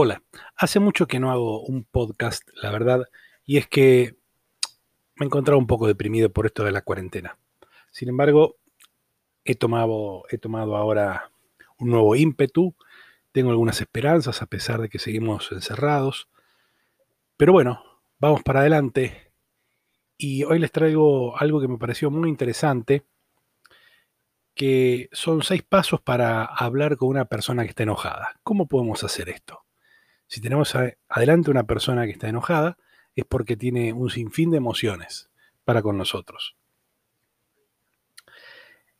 Hola, hace mucho que no hago un podcast, la verdad, y es que me he encontrado un poco deprimido por esto de la cuarentena. Sin embargo, he tomado, he tomado ahora un nuevo ímpetu, tengo algunas esperanzas a pesar de que seguimos encerrados, pero bueno, vamos para adelante y hoy les traigo algo que me pareció muy interesante, que son seis pasos para hablar con una persona que está enojada. ¿Cómo podemos hacer esto? Si tenemos adelante una persona que está enojada, es porque tiene un sinfín de emociones para con nosotros.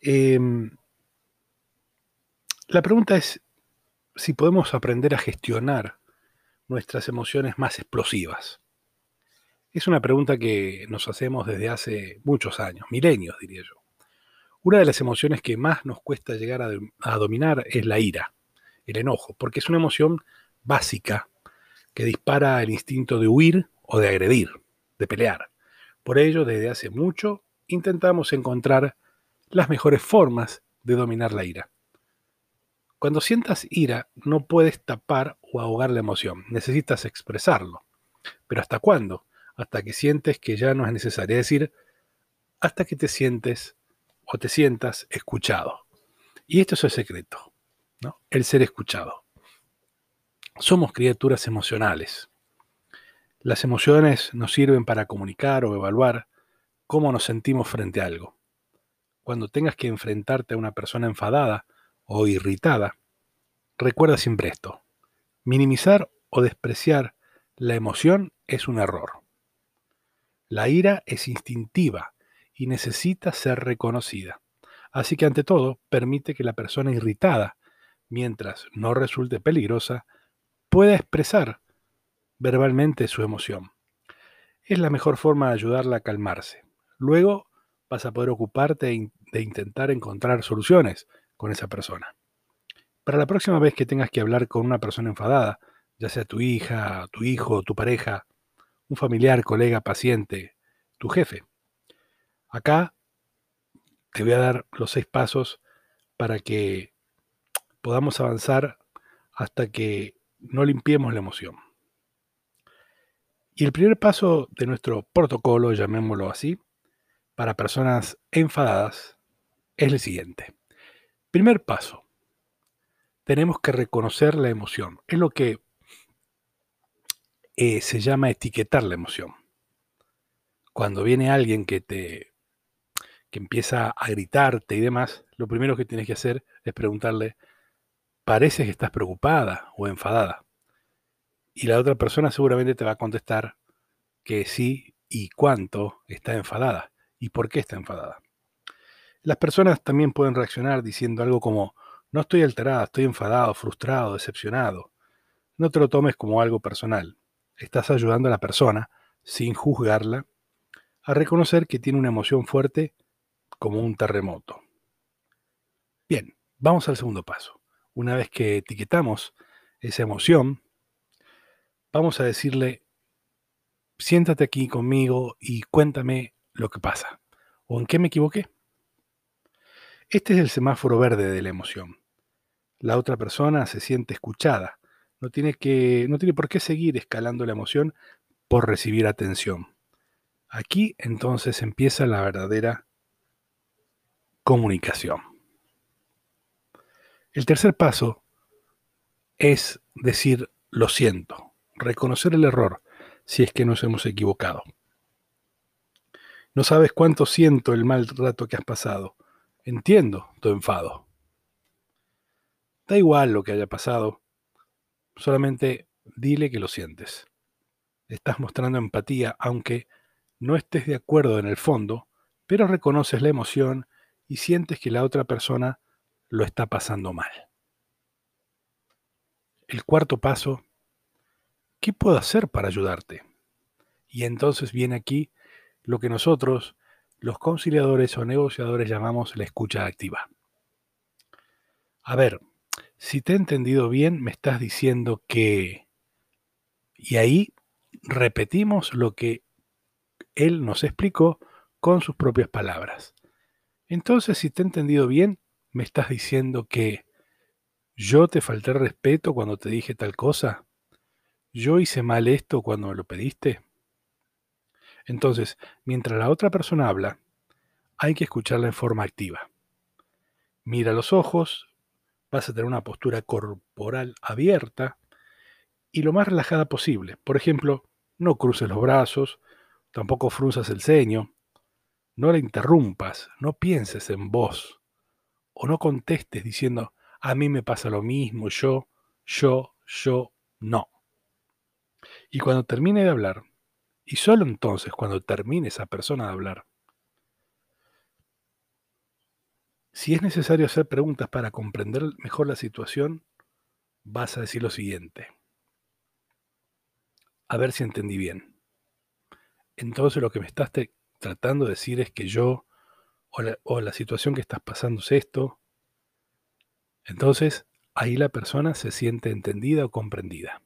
Em, la pregunta es si podemos aprender a gestionar nuestras emociones más explosivas. Es una pregunta que nos hacemos desde hace muchos años, milenios diría yo. Una de las emociones que más nos cuesta llegar a, a dominar es la ira, el enojo, porque es una emoción básica que dispara el instinto de huir o de agredir, de pelear. Por ello, desde hace mucho intentamos encontrar las mejores formas de dominar la ira. Cuando sientas ira, no puedes tapar o ahogar la emoción, necesitas expresarlo. Pero ¿hasta cuándo? Hasta que sientes que ya no es necesario, es decir, hasta que te sientes o te sientas escuchado. Y esto es el secreto, ¿no? El ser escuchado. Somos criaturas emocionales. Las emociones nos sirven para comunicar o evaluar cómo nos sentimos frente a algo. Cuando tengas que enfrentarte a una persona enfadada o irritada, recuerda siempre esto. Minimizar o despreciar la emoción es un error. La ira es instintiva y necesita ser reconocida. Así que ante todo, permite que la persona irritada, mientras no resulte peligrosa, pueda expresar verbalmente su emoción. Es la mejor forma de ayudarla a calmarse. Luego vas a poder ocuparte de intentar encontrar soluciones con esa persona. Para la próxima vez que tengas que hablar con una persona enfadada, ya sea tu hija, tu hijo, tu pareja, un familiar, colega, paciente, tu jefe, acá te voy a dar los seis pasos para que podamos avanzar hasta que no limpiemos la emoción. Y el primer paso de nuestro protocolo, llamémoslo así, para personas enfadadas, es el siguiente. Primer paso, tenemos que reconocer la emoción. Es lo que eh, se llama etiquetar la emoción. Cuando viene alguien que te que empieza a gritarte y demás, lo primero que tienes que hacer es preguntarle, parece que estás preocupada o enfadada. Y la otra persona seguramente te va a contestar que sí y cuánto está enfadada y por qué está enfadada. Las personas también pueden reaccionar diciendo algo como, no estoy alterada, estoy enfadado, frustrado, decepcionado. No te lo tomes como algo personal. Estás ayudando a la persona, sin juzgarla, a reconocer que tiene una emoción fuerte como un terremoto. Bien, vamos al segundo paso una vez que etiquetamos esa emoción, vamos a decirle, siéntate aquí conmigo y cuéntame lo que pasa. ¿O en qué me equivoqué? Este es el semáforo verde de la emoción. La otra persona se siente escuchada. No tiene, que, no tiene por qué seguir escalando la emoción por recibir atención. Aquí entonces empieza la verdadera comunicación. El tercer paso es decir lo siento, reconocer el error si es que nos hemos equivocado. No sabes cuánto siento el mal rato que has pasado. Entiendo tu enfado. Da igual lo que haya pasado, solamente dile que lo sientes. Estás mostrando empatía, aunque no estés de acuerdo en el fondo, pero reconoces la emoción y sientes que la otra persona lo está pasando mal. El cuarto paso, ¿qué puedo hacer para ayudarte? Y entonces viene aquí lo que nosotros, los conciliadores o negociadores, llamamos la escucha activa. A ver, si te he entendido bien, me estás diciendo que... Y ahí repetimos lo que él nos explicó con sus propias palabras. Entonces, si te he entendido bien, ¿Me estás diciendo que yo te falté respeto cuando te dije tal cosa? ¿yo hice mal esto cuando me lo pediste? Entonces, mientras la otra persona habla, hay que escucharla en forma activa. Mira los ojos, vas a tener una postura corporal abierta y lo más relajada posible. Por ejemplo, no cruces los brazos, tampoco frunzas el ceño, no la interrumpas, no pienses en vos o no contestes diciendo, a mí me pasa lo mismo, yo, yo, yo, no. Y cuando termine de hablar, y solo entonces cuando termine esa persona de hablar, si es necesario hacer preguntas para comprender mejor la situación, vas a decir lo siguiente. A ver si entendí bien. Entonces lo que me estás tratando de decir es que yo, o la, situación que estás pasando es esto. Entonces, ahí la persona se siente entendida o comprendida.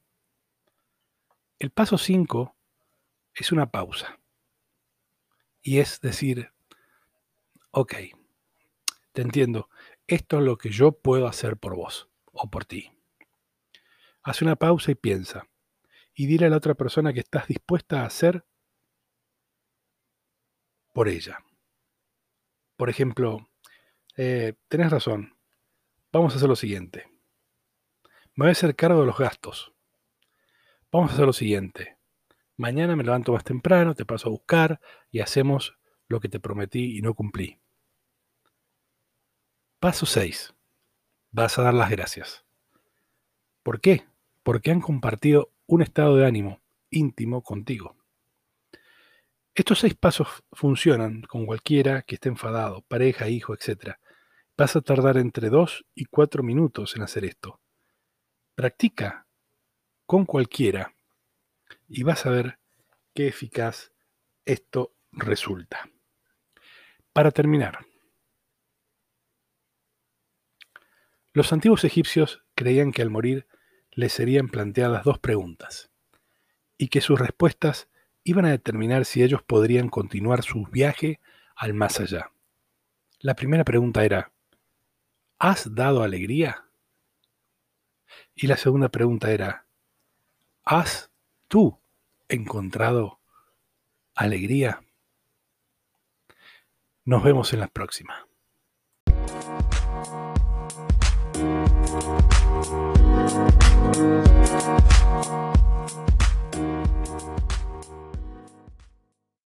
El paso 5 es una pausa. Y es decir, ok, te entiendo, esto es lo que yo puedo hacer por vos o por ti. Haz una pausa y piensa. Y dile a la otra persona que estás dispuesta a hacer por ella. Por ejemplo, eh, tenés razón, vamos a hacer lo siguiente. Me voy a hacer cargo de los gastos. Vamos a hacer lo siguiente. Mañana me levanto más temprano, te paso a buscar y hacemos lo que te prometí y no cumplí. Paso 6. Vas a dar las gracias. ¿Por qué? Porque han compartido un estado de ánimo íntimo contigo. Estos seis pasos funcionan con cualquiera que esté enfadado, pareja, hijo, etc. Vas a tardar entre 2 y 4 minutos en hacer esto. Practica con cualquiera y vas a ver qué eficaz esto resulta. Para terminar, los antiguos egipcios creían que al morir les serían planteadas dos preguntas y que sus respuestas iban a determinar si ellos podrían continuar su viaje al más allá. La primera pregunta era, ¿has dado alegría? Y la segunda pregunta era, ¿has tú encontrado alegría? Nos vemos en la próxima.